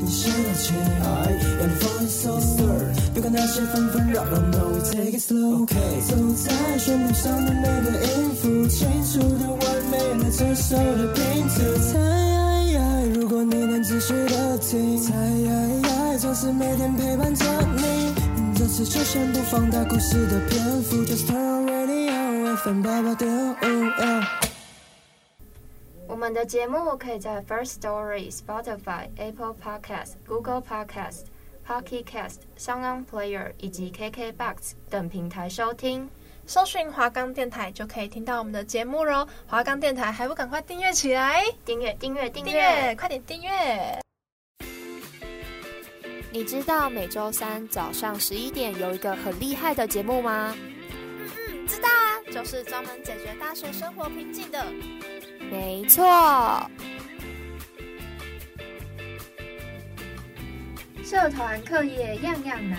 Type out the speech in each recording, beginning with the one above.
你写的情爱 and falling so stern 别管那些纷纷扰扰 no we take it slow ok 走在旋崖上的每个音符清楚的完美那折射的平次猜如果你能仔细的听猜总是每天陪伴着你。这次就先不放大故事的篇幅 just turn around radio and we'll find ways 我们的节目可以在 First Story、Spotify、Apple Podcast、Google Podcast、Pocket Cast、SoundOn Player 以及 KKBox 等平台收听。搜寻华冈电台就可以听到我们的节目喽！华冈电台还不赶快订阅起来？订阅订阅订阅，快点订阅！你知道每周三早上十一点有一个很厉害的节目吗？嗯，知道啊，就是专门解决大学生活瓶颈的。没错，社团课业样样难，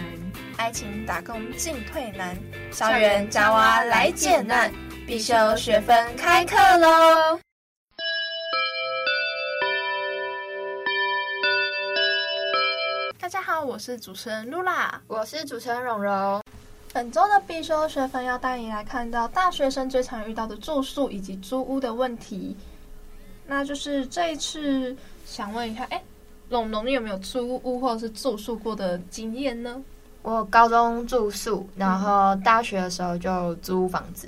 爱情打工进退难，校园夹娃来解难，必修学分开课喽！大家好，我是主持人露拉，我是主持人蓉蓉。本周的必修学分要带你来看到大学生最常遇到的住宿以及租屋的问题。那就是这一次想问一下，哎，龙龙，你有没有租屋或者是住宿过的经验呢？我高中住宿，然后大学的时候就租房子。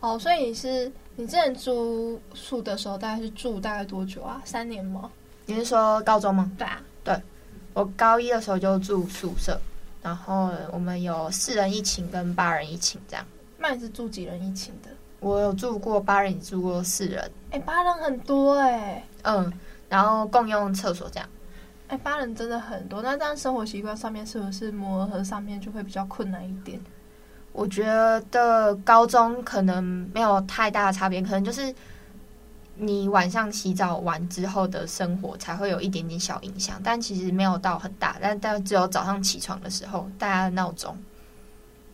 嗯、哦，所以你是你之前住宿的时候，大概是住大概多久啊？三年吗？你是说高中吗？对啊，对，我高一的时候就住宿舍。然后我们有四人一寝跟八人一寝这样。那你是住几人一寝的？我有住过八人，也住过四人。哎，八人很多哎、欸。嗯，然后共用厕所这样。哎，八人真的很多。那这样生活习惯上面是不是磨合上面就会比较困难一点？我觉得高中可能没有太大的差别，可能就是。你晚上洗澡完之后的生活才会有一点点小影响，但其实没有到很大，但但只有早上起床的时候，大家的闹钟。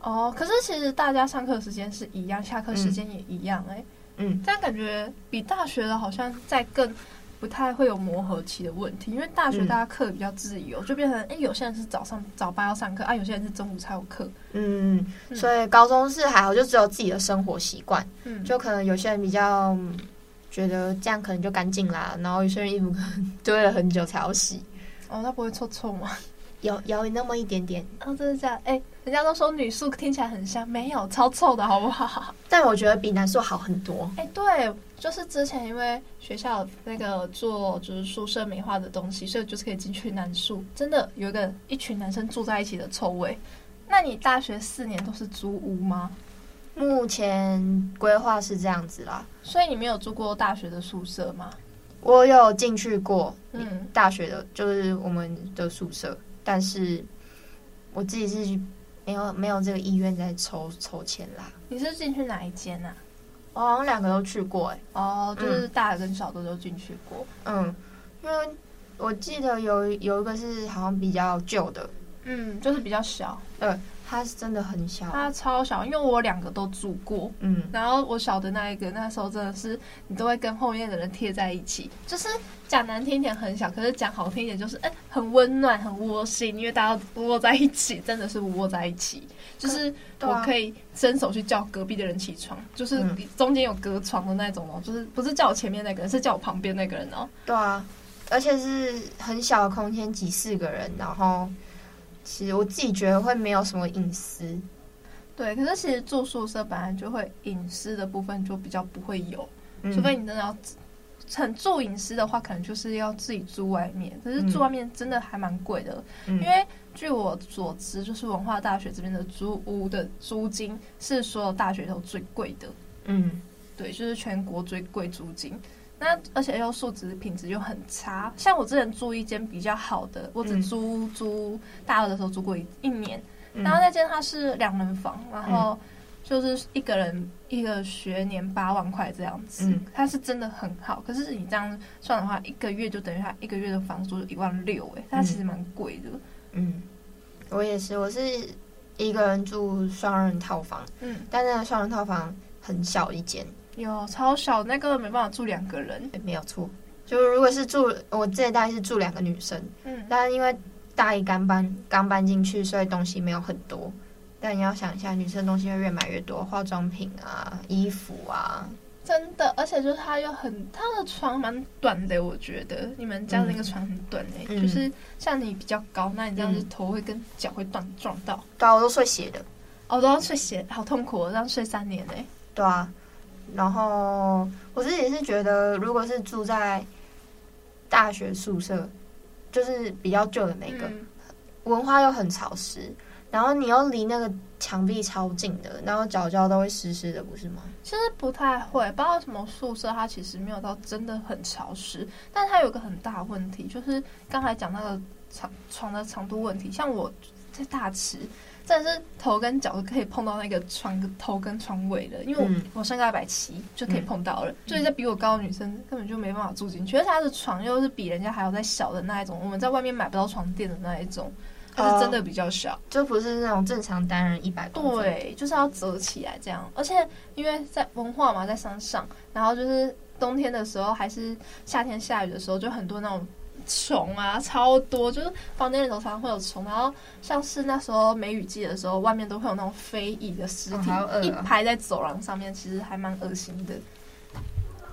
哦，可是其实大家上课时间是一样，下课时间也一样、欸，哎，嗯，这样感觉比大学的好像在更不太会有磨合期的问题，因为大学大家课比较自由，嗯、就变成哎、欸，有些人是早上早八要上课啊，有些人是中午才有课，嗯，所以高中是还好，就只有自己的生活习惯，嗯，就可能有些人比较。觉得这样可能就干净啦，然后有些人衣服可能堆了很久才要洗。哦，那不会臭臭吗？有有那么一点点。哦，真的这样？哎，人家都说女宿听起来很香，没有，超臭的好不好？但我觉得比男宿好很多。哎，对，就是之前因为学校那个做就是宿舍美化的东西，所以就是可以进去男宿，真的有一个一群男生住在一起的臭味。那你大学四年都是租屋吗？目前规划是这样子啦，所以你没有住过大学的宿舍吗？我有进去过，嗯，大学的就是我们的宿舍，但是我自己是没有没有这个意愿在抽抽签啦。你是进去哪一间啊？我好像两个都去过，欸，哎，哦，就是大的跟小的都进去过，嗯，因为我记得有有一个是好像比较旧的，嗯，就是比较小，对。它是真的很小，它超小，因为我两个都住过，嗯，然后我小的那一个，那时候真的是你都会跟后面的人贴在一起，就是讲难听一点很小，可是讲好听一点就是哎、欸、很温暖很窝心，因为大家窝在一起，真的是窝在一起，就是我可以伸手去叫隔壁的人起床，就是中间有隔床的那种哦，就是不是叫我前面那个人，是叫我旁边那个人哦，对啊，而且是很小的空间挤四个人，然后。其实我自己觉得会没有什么隐私，对。可是其实住宿舍本来就会隐私的部分就比较不会有，嗯、除非你真的要很住隐私的话，可能就是要自己住外面。可是住外面真的还蛮贵的，嗯、因为据我所知，就是文化大学这边的租屋的租金是所有大学都最贵的。嗯，对，就是全国最贵租金。那而且又素质品质又很差，像我之前租一间比较好的，我只租租大二的时候租过一一年，嗯、然后那间它是两人房，然后就是一个人一个学年八万块这样子，嗯、它是真的很好。可是你这样算的话，一个月就等于他一个月的房租一万六，哎，它其实蛮贵的。嗯，我也是，我是一个人住双人套房，嗯，但那个双人套房很小一间。有超小，那个没办法住两个人，没有错，就如果是住我这大概是住两个女生，嗯，但因为大一刚搬刚搬进去，所以东西没有很多。但你要想一下，女生东西会越买越多，化妆品啊、衣服啊，真的，而且就是它又很，它的床蛮短的，我觉得。你们家的那个床很短诶、就是像你比较高，那你这样子头会跟脚会断撞到。对啊，我都睡斜的，哦，都要睡斜，好痛苦，这样睡三年诶、欸。对啊，然后我自己是觉得，如果是住在大学宿舍，就是比较旧的那个，嗯、文化又很潮湿。然后你又离那个墙壁超近的，然后脚脚都会湿湿的，不是吗？其实不太会，不知道什么宿舍，它其实没有到真的很潮湿，但它有个很大问题，就是刚才讲那个床床的长度问题。像我在大池，真的是头跟脚都可以碰到那个床头跟床尾的，因为我、嗯、我身高一百七就可以碰到了，嗯、就是在比我高的女生根本就没办法住进去，而且她的床又是比人家还要再小的那一种，我们在外面买不到床垫的那一种。它是真的比较小，就不是那种正常单人一百多。对，就是要折起来这样。而且因为在文化嘛，在山上，然后就是冬天的时候，还是夏天下雨的时候，就很多那种虫啊，超多，就是房间里头常常会有虫。然后像是那时候梅雨季的时候，外面都会有那种飞蚁的尸体，哦啊、一排在走廊上面，其实还蛮恶心的。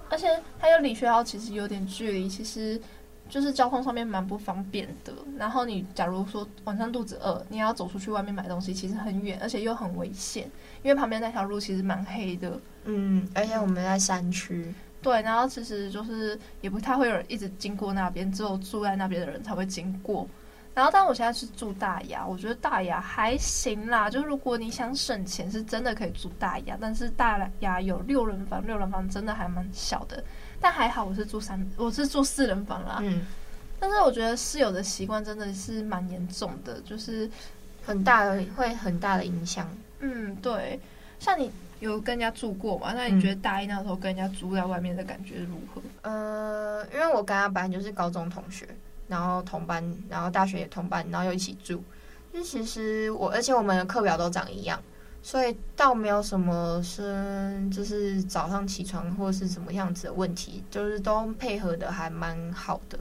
而且它又离学校其实有点距离，其实。就是交通上面蛮不方便的，然后你假如说晚上肚子饿，你要走出去外面买东西，其实很远，而且又很危险，因为旁边那条路其实蛮黑的。嗯，而且我们在山区。对，然后其实就是也不太会有人一直经过那边，只有住在那边的人才会经过。然后，但我现在是住大雅，我觉得大雅还行啦。就如果你想省钱，是真的可以住大雅，但是大雅有六人房，六人房真的还蛮小的。但还好，我是住三，我是住四人房啦。嗯，但是我觉得室友的习惯真的是蛮严重的，就是很大的会很大的影响。嗯，对。像你有跟人家住过嘛？那你觉得大一那时候跟人家住在外面的感觉如何？呃，因为我跟他本来就是高中同学，然后同班，然后大学也同班，然后又一起住。就其实我，而且我们的课表都长一样。所以倒没有什么是，就是早上起床或是什么样子的问题，就是都配合的还蛮好的。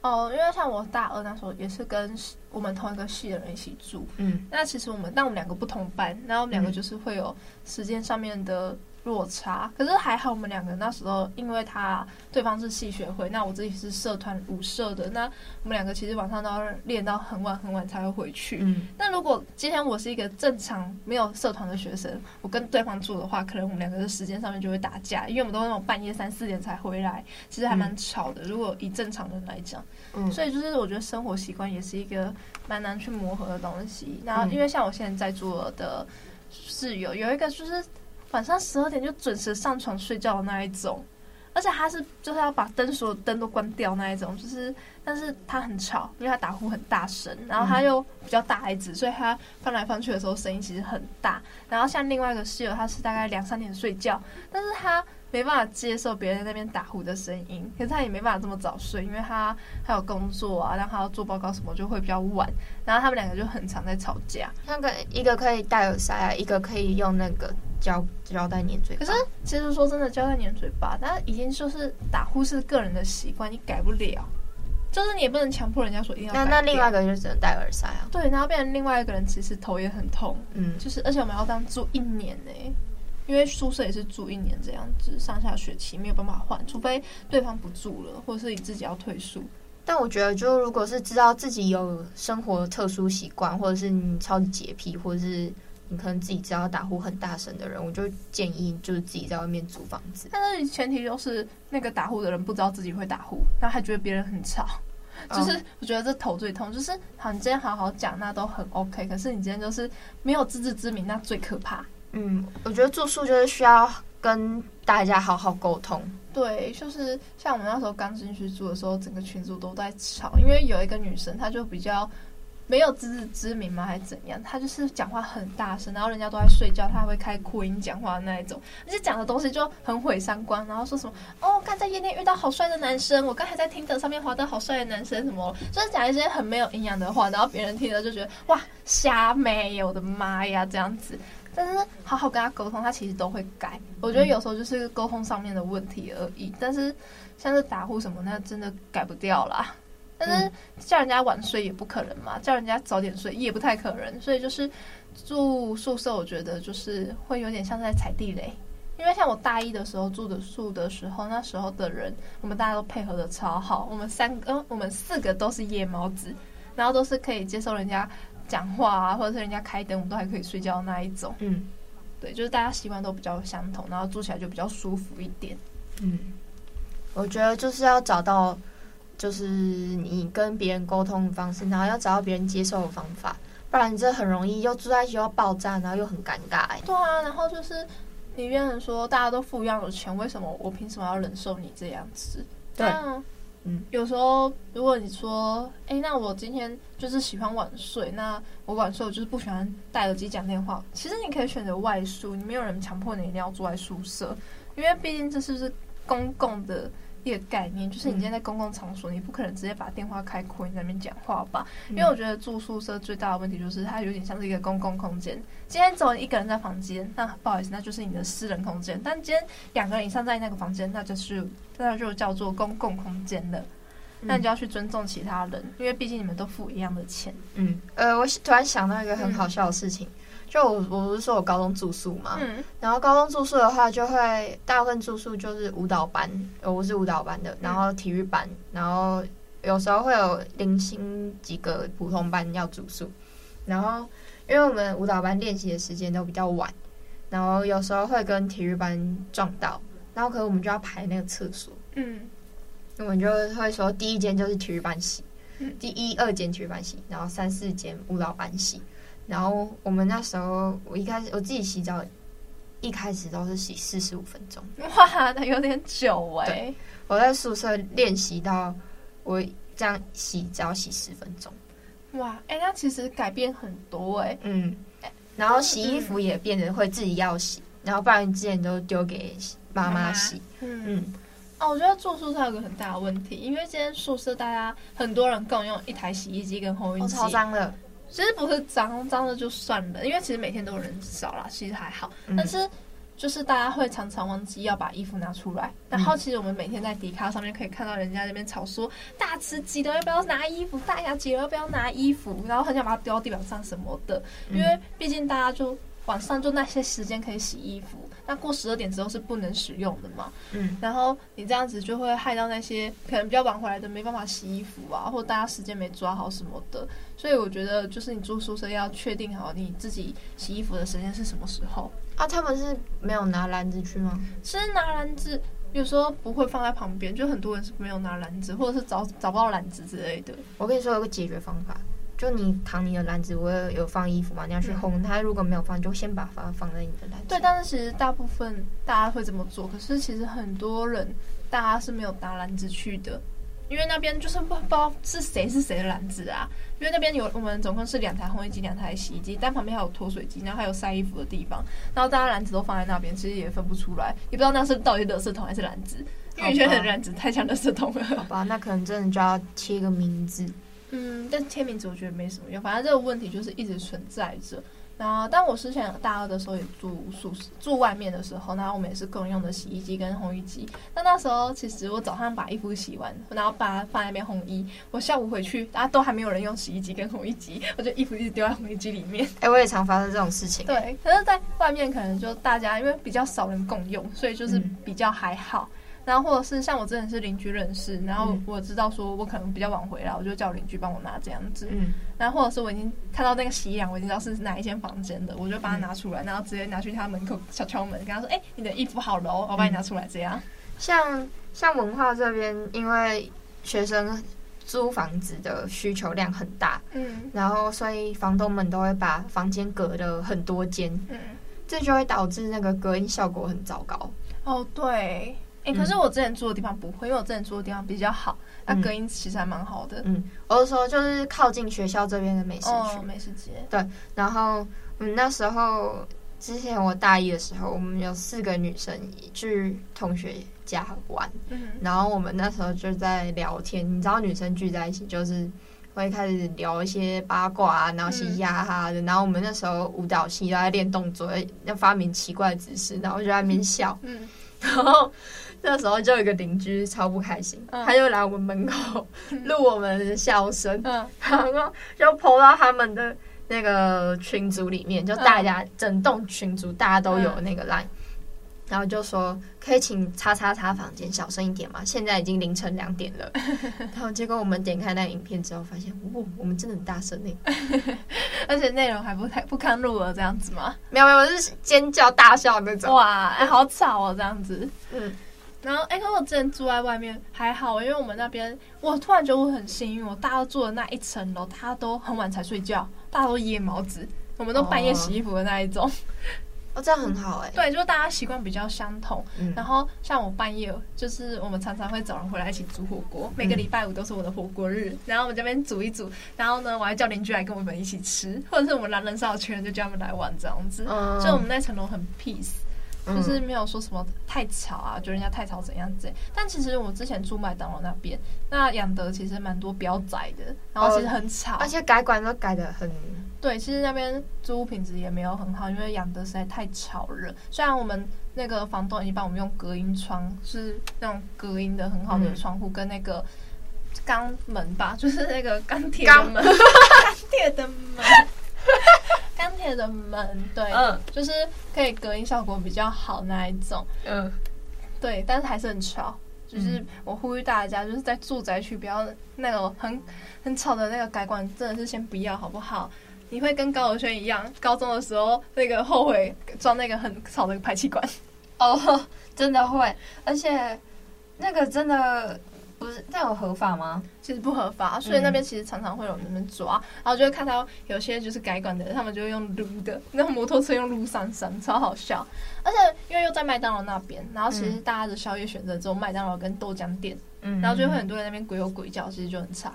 哦，因为像我大二那时候也是跟我们同一个系的人一起住，嗯，那其实我们但我们两个不同班，然后我们两个就是会有时间上面的。落差，可是还好，我们两个那时候，因为他对方是戏学会，那我自己是社团舞社的，那我们两个其实晚上都要练到很晚很晚才会回去。嗯，那如果今天我是一个正常没有社团的学生，我跟对方住的话，可能我们两个的时间上面就会打架，因为我们都那种半夜三四点才回来，其实还蛮吵的。嗯，如果以正常人来讲，嗯，所以就是我觉得生活习惯也是一个蛮难去磨合的东西。然后因为像我现在在住的室友有一个就是。晚上十二点就准时上床睡觉的那一种，而且他是就是要把灯所有灯都关掉那一种，就是但是他很吵，因为他打呼很大声，然后他又比较大孩子，所以他翻来翻去的时候声音其实很大。然后像另外一个室友，他是大概两三点睡觉，但是他没办法接受别人在那边打呼的声音，可是他也没办法这么早睡，因为他还有工作啊，然后他要做报告什么就会比较晚。然后他们两个就很常在吵架，那个一个可以戴耳塞啊，一个可以用那个。胶胶带粘嘴巴，可是其实说真的，胶带粘嘴巴，但已经就是打呼是个人的习惯，你改不了。就是你也不能强迫人家说一定要。那那另外一个就只能戴耳塞啊。对，然后变成另外一个人，其实头也很痛。嗯，就是而且我们要当住一年呢，因为宿舍也是住一年这样子，上下学期没有办法换，除非对方不住了，或者是你自己要退宿。但我觉得，就如果是知道自己有生活特殊习惯，或者是你超级洁癖，或者是。你可能自己知道打呼很大声的人，我就建议就是自己在外面租房子。但是前提就是那个打呼的人不知道自己会打呼，然后还觉得别人很吵。就是我觉得这头最痛。就是好，你今天好好讲那都很 OK，可是你今天就是没有自知之明，那最可怕。嗯，我觉得住宿就是需要跟大家好好沟通。对，就是像我们那时候刚进去住的时候，整个群组都在吵，因为有一个女生她就比较。没有自知之明吗？还是怎样？她就是讲话很大声，然后人家都在睡觉，她还会开扩音讲话那一种，而且讲的东西就很毁三观。然后说什么哦，刚在夜店遇到好帅的男生，我刚才在听的上面滑到好帅的男生，什么就是讲一些很没有营养的话，然后别人听了就觉得哇瞎妹，我的妈呀这样子。但是好好跟他沟通，他其实都会改。我觉得有时候就是沟通上面的问题而已。但是像是打呼什么，那真的改不掉啦。但是叫人家晚睡也不可能嘛，叫人家早点睡也不太可能。所以就是住宿舍，我觉得就是会有点像在踩地雷。因为像我大一的时候住的宿的时候，那时候的人我们大家都配合的超好，我们三个，我们四个都是夜猫子，然后都是可以接受人家讲话啊，或者是人家开灯，我们都还可以睡觉那一种。嗯，对，就是大家习惯都比较相同，然后住起来就比较舒服一点。嗯，我觉得就是要找到，就是你跟别人沟通的方式，然后要找到别人接受的方法，不然这很容易又住在一起又要爆炸，然后又很尴尬。哎，对啊，然后就是。你变成说大家都付一样的钱，为什么我凭什么要忍受你这样子？对，嗯，有时候如果你说，哎、那我今天就是喜欢晚睡，那我晚睡我就是不喜欢戴耳机讲电话。其实你可以选择外宿，你没有人强迫你一定要住在宿舍，因为毕竟这是是公共的。一个概念就是，你今天在公共场所，你不可能直接把电话开扩音在那边讲话吧？因为我觉得住宿舍最大的问题就是，它有点像是一个公共空间。今天只有一个人在房间，那不好意思，那就是你的私人空间。但今天两个人以上在那个房间，那就是那就叫做公共空间了。那你就要去尊重其他人，因为毕竟你们都付一样的钱。嗯，呃，我突然想到一个很好笑的事情。嗯就我我不是说我高中住宿嘛，嗯，然后高中住宿的话，就会大部分住宿就是舞蹈班，我是舞蹈班的，然后体育班，然后有时候会有零星几个普通班要住宿，然后因为我们舞蹈班练习的时间都比较晚，然后有时候会跟体育班撞到，然后可能我们就要排那个厕所，嗯，我们就会说第一间就是体育班洗，第一二间体育班洗，然后三四间舞蹈班洗。然后我们那时候，我一开始我自己洗澡，一开始都是洗四十五分钟。哇，那有点久哎、欸！我在宿舍练习到我这样洗，只要洗十分钟。哇，哎、欸，那其实改变很多哎、欸。嗯。然后洗衣服也变得会自己要洗，然后不然之前都丢给妈妈洗。嗯。嗯哦，我觉得住宿舍有个很大的问题，因为今天宿舍大家很多人共用一台洗衣机跟烘衣机，超脏的。其实不是脏脏的就算了，因为其实每天都有人扫啦，其实还好。但是就是大家会常常忘记要把衣服拿出来。然后其实我们每天在迪卡上面可以看到人家那边吵说，大吃鸡的要不要拿衣服，大牙姐要不要拿衣服，然后很想把它丢到地板上什么的。因为毕竟大家就晚上就那些时间可以洗衣服。那过十二点之后是不能使用的嘛？嗯，然后你这样子就会害到那些可能比较晚回来的没办法洗衣服啊，或大家时间没抓好什么的。所以我觉得，就是你住宿舍要确定好你自己洗衣服的时间是什么时候啊？他们是没有拿篮子去吗？是拿篮子，有时候不会放在旁边，就很多人是没有拿篮子，或者是找找不到篮子之类的。我跟你说有个解决方法。就你躺你的篮子，我有放衣服嘛？你要去烘它，如果没有放，就先把它放在你的篮子。对，但是其实大部分大家会这么做，可是其实很多人大家是没有拿篮子去的，因为那边就是不不知道是谁是谁的篮子啊。因为那边有我们总共是两台烘衣机、两台洗衣机，但旁边还有脱水机，然后还有晒衣服的地方，然后大家篮子都放在那边，其实也分不出来，也不知道那是到底垃圾桶还是篮子，因为觉得篮子太像垃圾桶了。好吧，那可能真的就要贴个名字。嗯，但签名字我觉得没什么用，反正这个问题就是一直存在着。然后，但我之前大二的时候也住宿舍，住外面的时候，然后我们也是共用的洗衣机跟烘衣机。但那时候其实我早上把衣服洗完，然后把它放在那边烘衣，我下午回去，大家都还没有人用洗衣机跟烘衣机，我就衣服一直丢在烘衣机里面。哎、欸，我也常发生这种事情。对，可是在外面可能就大家因为比较少人共用，所以就是比较还好。嗯然后或者是像我之前是邻居认识，然后我知道说我可能比较晚回来，我就叫邻居帮我拿这样子。嗯，然后或者是我已经看到那个洗衣篮，我已经知道是哪一间房间的，我就把它拿出来，然后直接拿去他门口小敲门，跟他说：“哎，你的衣服好了哦，我帮你拿出来。”这样。像像文化这边，因为学生租房子的需求量很大，嗯，然后所以房东们都会把房间隔的很多间，嗯，这就会导致那个隔音效果很糟糕。哦，对。欸、可是我之前住的地方不会，因为我之前住的地方比较好，那隔音其实还蛮好的。嗯，我是说就是靠近学校这边的美食区，哦，美食街。对，然后嗯，那时候之前我大一的时候，我们有四个女生去同学家玩，嗯，然后我们那时候就在聊天。你知道女生聚在一起就是会开始聊一些八卦啊，然后嘻嘻哈哈的。然后我们那时候舞蹈系都在练动作，要发明奇怪的姿势，然后就在那边笑。嗯，然后那时候就有一个邻居超不开心，他就来我们门口录我们的笑声，然后就 po 到他们的那个群组里面，就大家整栋群组大家都有那个 line。然后就说可以请叉叉叉房间小声一点嘛？现在已经凌晨两点了。然后结果我们点开那影片之后，发现哇，我们真的很大声呢，而且内容还不太不堪入耳这样子吗？没有没有，是尖叫大笑那种。哇，哎，好吵哦，这样子。嗯。然后哎，可是我之前住在外面还好，因为我们那边我突然觉得我很幸运，我大家住的那一层楼，他都很晚才睡觉，大家都夜猫子，我们都半夜洗衣服的那一种。哦 哦，这样很好哎。对，就是大家习惯比较相同。嗯。然后像我半夜，就是我们常常会找人回来一起煮火锅。每个礼拜五都是我的火锅日。然后我们这边煮一煮，然后呢，我还叫邻居来跟我们一起吃，或者是我们男人杀的群人就叫他们来玩这样子。嗯。就我们那层楼很 peace，就是没有说什么太吵啊，觉得人家太吵怎样子。但其实我之前住麦当劳那边，那养德其实蛮多标仔的，然后其实很吵，而且改管都改的很。对，其实那边租屋品质也没有很好，因为养德实在太吵了。虽然我们那个房东已经帮我们用隔音窗，是那种隔音的很好的窗户，跟那个钢门吧，就是那个钢铁钢门，钢铁的门，钢铁的门，对，嗯，就是可以隔音效果比较好那一种，嗯，对，但是还是很吵。就是我呼吁大家，就是在住宅区不要那种很很吵的那个改管，真的是先不要，好不好？你会跟高友轩一样，高中的时候那个后悔装那个很吵的排气管。哦，真的会，而且那个真的不是那有合法吗？其实不合法，所以那边其实常常会有人们抓，嗯、然后就会看到有些就是改管的，他们就会用撸的，那摩托车用撸上山，超好笑。而且因为又在麦当劳那边，然后其实大家的宵夜选择只有麦当劳跟豆浆店，嗯，然后就会很多人那边鬼吼鬼叫，其实就很差。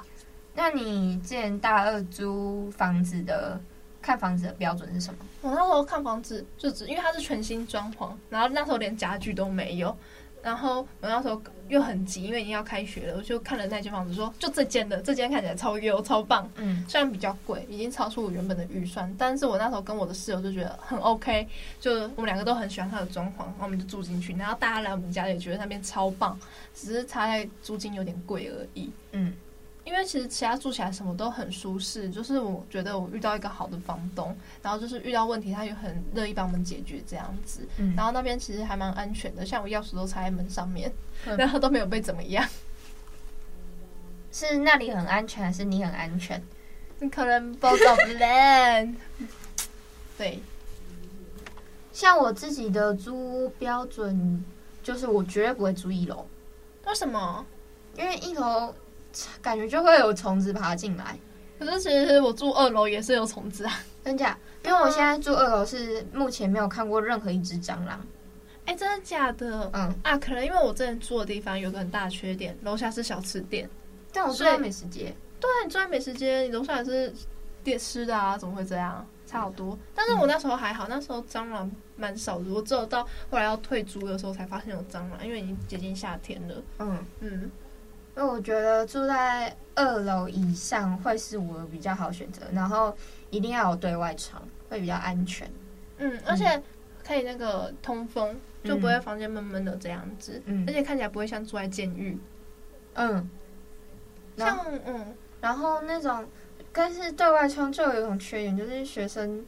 那你之前大二租房子的看房子的标准是什么？我那时候看房子就只因为它是全新装潢，然后那时候连家具都没有，然后我那时候又很急，因为已经要开学了，我就看了那间房子说，说就这间的，这间看起来超优超棒，嗯，虽然比较贵，已经超出我原本的预算，但是我那时候跟我的室友就觉得很 OK，就我们两个都很喜欢它的装潢，然后我们就住进去，然后大家来我们家也觉得那边超棒，只是差在租金有点贵而已，嗯。因为其实其他住起来什么都很舒适，就是我觉得我遇到一个好的房东，然后就是遇到问题他也很乐意帮我们解决这样子。嗯，然后那边其实还蛮安全的，像我钥匙都插在门上面，嗯，然后都没有被怎么样。是那里很安全，还是你很安全？你可能 both of them。对，像我自己的租标准，就是我绝对不会租一楼。为什么？因为一楼。感觉就会有虫子爬进来，可是其实我住二楼也是有虫子啊，真假？因为我现在住二楼是目前没有看过任何一只蟑螂。哎、欸，真的假的？嗯啊，可能因为我之前住的地方有个很大的缺点，楼下是小吃店。但我住在美食街，对，你住在美食街，你楼下也是店吃的啊，怎么会这样？差好多。但是我那时候还好，那时候蟑螂蛮少的，我只有到后来要退租的时候才发现有蟑螂，因为已经接近夏天了。嗯嗯。因为我觉得住在二楼以上会是我比较好选择，然后一定要有对外窗，会比较安全。嗯，而且可以那个通风，就不会房间闷闷的这样子。嗯，而且看起来不会像住在监狱。嗯，像嗯，然后那种，但是对外窗就有一种缺点，就是学生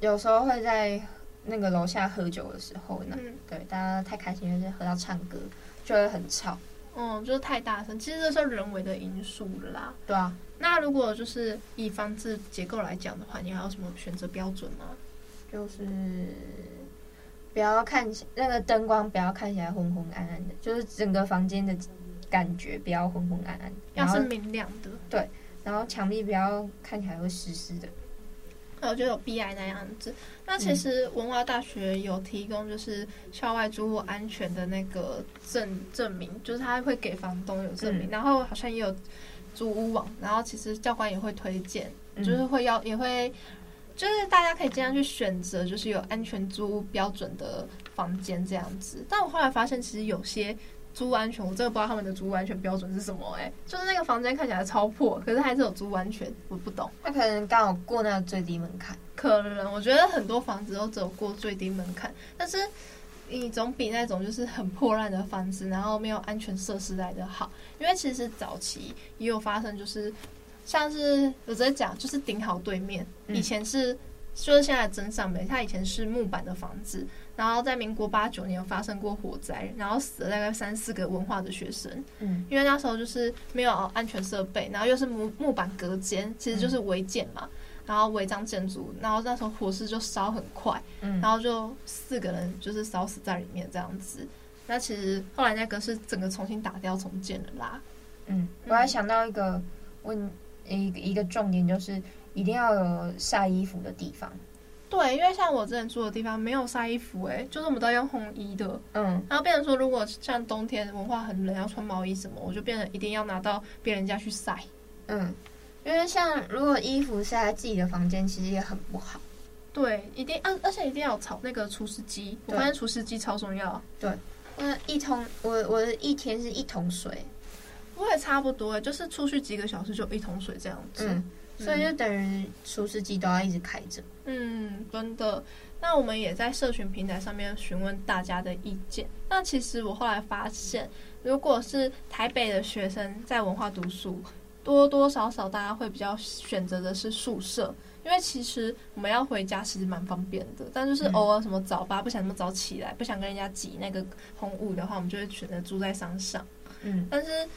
有时候会在那个楼下喝酒的时候呢，嗯、对，大家太开心，就是喝到唱歌，就会很吵。嗯，就是太大声，其实这是人为的因素啦。对啊，那如果就是以房子结构来讲的话，你还有什么选择标准吗？就是不要看那个灯光，不要看起来昏昏暗暗的，就是整个房间的感觉不要昏昏暗暗，要是明亮的。对，然后墙壁不要看起来会湿湿的。我觉得有 BI 那样子。那其实文化大学有提供就是校外租屋安全的那个证证明，就是他会给房东有证明，然后好像也有租屋网，然后其实教官也会推荐，就是会要也会，就是大家可以尽量去选择，就是有安全租屋标准的房间这样子。但我后来发现，其实有些租安全，我真的不知道他们的租安全标准是什么哎、欸，就是那个房间看起来超破，可是还是有租安全，我不懂。那可能刚好过那个最低门槛。可能我觉得很多房子都只有过最低门槛，但是你总比那种就是很破烂的房子，然后没有安全设施来的好。因为其实早期也有发生，就是像是我直接讲，就是顶好对面以前是。就是现在真善美，它以前是木板的房子，然后在民国八九年发生过火灾，然后死了大概三四个文化的学生。嗯，因为那时候就是没有安全设备，然后又是木木板隔间，其实就是违建嘛，然后违章建筑，然后那时候火势就烧很快，嗯，然后就四个人就是烧死在里面这样子。那其实后来那个是整个重新打掉重建的啦。嗯，我还想到一个问一一个重点就是。一定要有晒衣服的地方，对，因为像我之前住的地方没有晒衣服，欸，哎，就是我们都用烘衣的，嗯，然后变成说，如果像冬天文化很冷，要穿毛衣什么，我就变成一定要拿到别人家去晒，嗯，因为像如果衣服晒在自己的房间，其实也很不好，对，一定，而而且一定要有炒那个除湿机，我发现除湿机超重要，对，那一桶，我我的一天是一桶水，我也差不多，就是出去几个小时就一桶水这样子。嗯所以就等于除湿机都要一直开着。嗯，真的。那我们也在社群平台上面询问大家的意见。那其实我后来发现，如果是台北的学生在文化读书，多多少少大家会比较选择的是宿舍，因为其实我们要回家其实蛮方便的。但就是偶尔什么早八不想那么早起来，不想跟人家挤那个红雾的话，我们就会选择住在山上。嗯，但是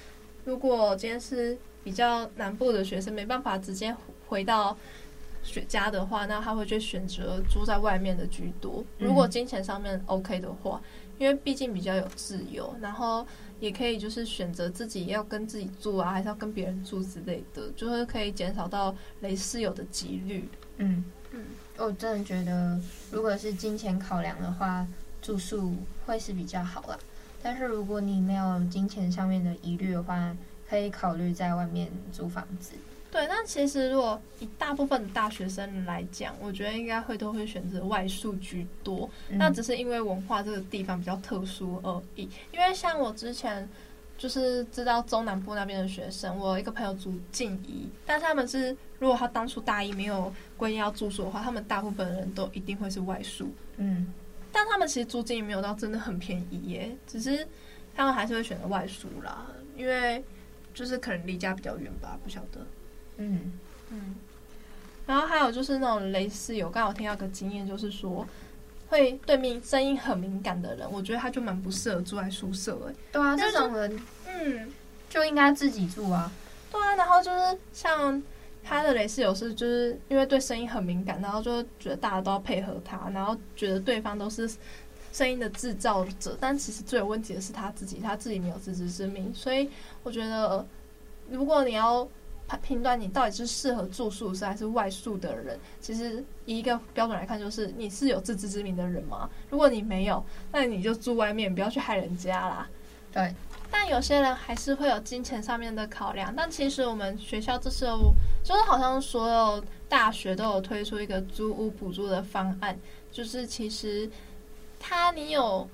如果今天是比较南部的学生没办法直接回到学家的话，那他会去选择住在外面的居多。如果金钱上面 OK 的话，因为毕竟比较有自由，然后也可以就是选择自己要跟自己住啊，还是要跟别人住之类的，就是可以减少到雷室友的几率。嗯嗯，我真的觉得，如果是金钱考量的话，住宿会是比较好啦。但是如果你没有金钱上面的疑虑的话，可以考虑在外面租房子。对，那其实如果以大部分的大学生来讲，我觉得应该会都会选择外宿居多。嗯。那只是因为文化这个地方比较特殊而已。因为像我之前就是知道中南部那边的学生，我一个朋友住静怡，但是他们是如果他当初大一没有规定要住宿的话，他们大部分人都一定会是外宿。嗯，但他们其实租金也没有到真的很便宜耶，只是他们还是会选择外宿啦，因为。就是可能离家比较远吧，不晓得。嗯嗯。然后还有就是那种雷室友，刚好听到个经验，就是说会对面声音很敏感的人，我觉得他就蛮不适合住在宿舍哎。对啊，这种人，嗯，就应该自己住啊。对啊，然后就是像他的雷室友是，就是因为对声音很敏感，然后就觉得大家都要配合他，然后觉得对方都是。声音的制造者，但其实最有问题的是他自己，他自己没有自知之明。所以我觉得，如果你要评断你到底是适合住宿舍还是外宿的人，其实以一个标准来看，就是你是有自知之明的人吗？如果你没有，那你就住外面，不要去害人家啦。对。但有些人还是会有金钱上面的考量。但其实我们学校这时候就是好像所有大学都有推出一个租屋补助的方案，就是其实。他，你有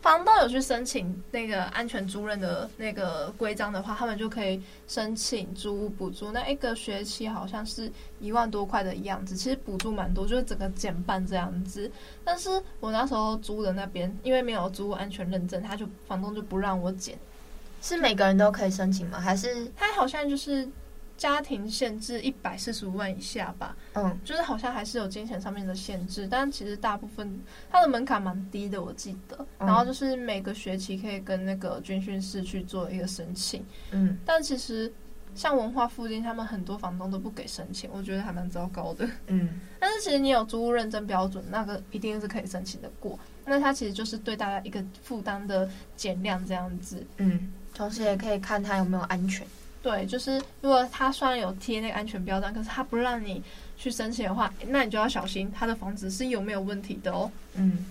房东有去申请那个安全租赁的那个规章的话，他们就可以申请租屋补助。那一个学期好像是一万多块的样子，其实补助蛮多，就是整个减半这样子。但是我那时候租的那边，因为没有租屋安全认证，他就房东就不让我减。是每个人都可以申请吗？还是他好像就是？家庭限制一百四十五万以下吧，嗯，就是好像还是有金钱上面的限制，但其实大部分它的门槛蛮低的，我记得。然后就是每个学期可以跟那个军训室去做一个申请，嗯，但其实像文化附近，他们很多房东都不给申请，我觉得还蛮糟糕的，嗯。但是其实你有租屋认证标准，那个一定是可以申请的过。那它其实就是对大家一个负担的减量这样子，嗯，同时也可以看它有没有安全。对，就是如果他虽然有贴那个安全标章，可是他不让你去申请的话，那你就要小心他的房子是有没有问题的哦。嗯，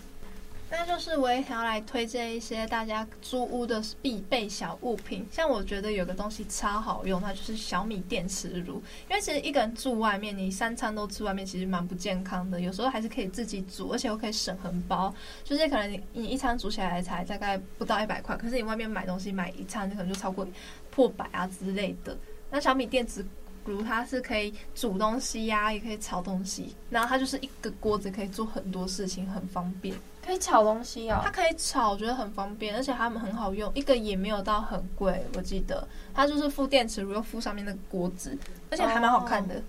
那就是我也想要来推荐一些大家租屋的必备小物品，像我觉得有个东西超好用，那就是小米电磁炉。因为其实一个人住外面，你三餐都吃外面，其实蛮不健康的。有时候还是可以自己煮，而且我可以省很包。就是可能你你一餐煮起来才大概不到一百块，可是你外面买东西买一餐，可能就超过破百啊之类的。那小米电磁炉它是可以煮东西呀、啊，也可以炒东西，然后它就是一个锅子可以做很多事情，很方便。可以炒东西哦，它可以炒，我觉得很方便，而且它们很好用，一个也没有到很贵。我记得它就是附电池，炉，又附上面那个锅子，而且还蛮好看的，哦、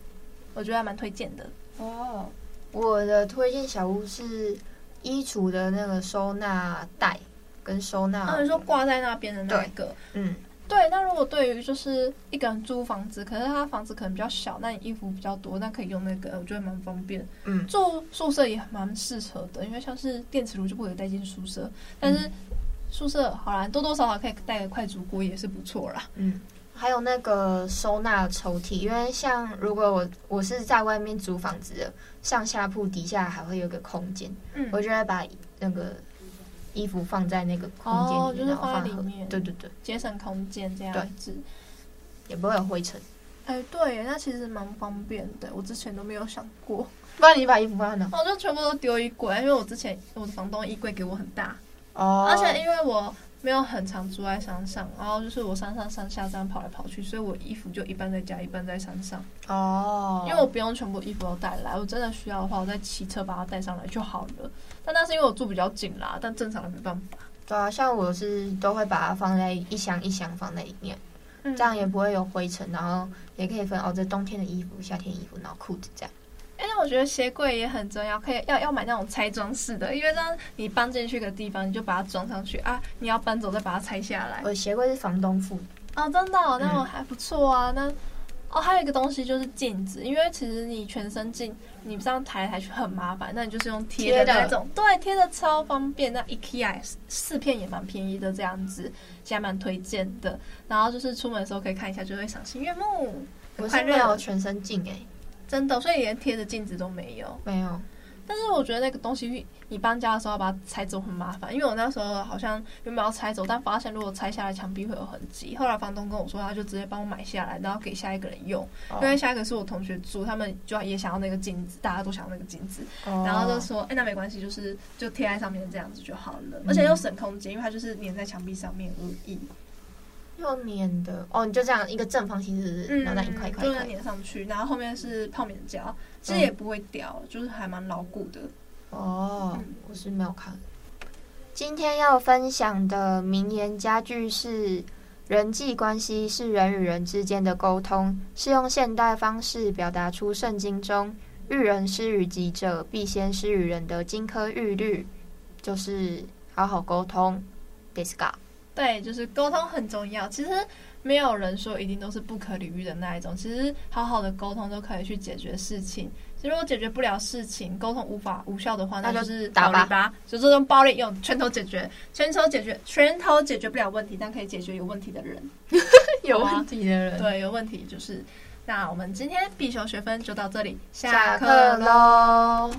我觉得还蛮推荐的。哦，我的推荐小屋是衣橱的那个收纳袋跟收纳，那你说挂在那边的那个，嗯。对，那如果对于就是一个人租房子，可是他房子可能比较小，那你衣服比较多，那可以用那个，我觉得蛮方便。嗯，住宿舍也蛮适合的，因为像是电磁炉就不可以带进宿舍，但是宿舍好啦，多多少少可以带个快煮锅也是不错啦。嗯，还有那个收纳抽屉，因为像如果我我是在外面租房子的，上下铺底下还会有个空间，嗯，我就会把那个。衣服放在那个空间里，哦，就是放在里面，对对对，节省空间这样子，也不会有灰尘。哎、欸，对，那其实蛮方便的，我之前都没有想过。不然你把衣服放在哪？我就全部都丢衣柜，因为我之前我的房东衣柜给我很大，哦，而且因为我。没有很常住在山上，然后就是我山上山下这样跑来跑去，所以我衣服就一半在家，一半在山上。哦，因为我不用全部衣服都带来，我真的需要的话，我再骑车把它带上来就好了。但那是因为我住比较紧啦，但正常的没办法。对啊，像我是都会把它放在一箱一箱放在里面，嗯、这样也不会有灰尘，然后也可以分哦，这冬天的衣服、夏天衣服，然后裤子这样。因为我觉得鞋柜也很重要，可以要要买那种拆装式的，因为这样你搬进去个地方，你就把它装上去啊，你要搬走再把它拆下来。我的鞋柜是房东付的哦，真的、哦，那我还不错啊。那哦，还有一个东西就是镜子，因为其实你全身镜，你这样抬来抬去很麻烦，那你就是用贴的那种，对，贴的超方便。那 IKEA 四片也蛮便宜的，这样子，其实蛮推荐的。然后就是出门的时候可以看一下，就会赏心悦目。我是没有全身镜诶、欸。真的，所以连贴的镜子都没有，没有。但是我觉得那个东西，你搬家的时候要把它拆走很麻烦，因为我那时候好像原本要拆走，但发现如果拆下来墙壁会有痕迹。后来房东跟我说，他就直接帮我买下来，然后给下一个人用，哦、因为下一个是我同学住，他们就也想要那个镜子，大家都想要那个镜子，哦、然后就说，哎、欸，那没关系，就是就贴在上面这样子就好了，嗯、而且又省空间，因为它就是粘在墙壁上面而已。用粘的哦，你就这样一个正方形，是不是？然后那一块一块就粘上去，然后后面是泡棉胶，其实也不会掉，嗯、就是还蛮牢固的。哦，嗯、我是没有看。今天要分享的名言佳句是：人际关系是人与人之间的沟通，是用现代方式表达出圣经中“遇人施于己者，必先施于人”的金科玉律，就是好好沟通。ですが 对，就是沟通很重要。其实没有人说一定都是不可理喻的那一种。其实好好的沟通都可以去解决事情。其实如果解决不了事情，沟通无法无效的话，那就是打吧，吧，就这种暴力，用拳头解决，拳头解决，拳头解决不了问题，但可以解决有问题的人。有问题的人，对，有问题就是。那我们今天必修学分就到这里，下课喽。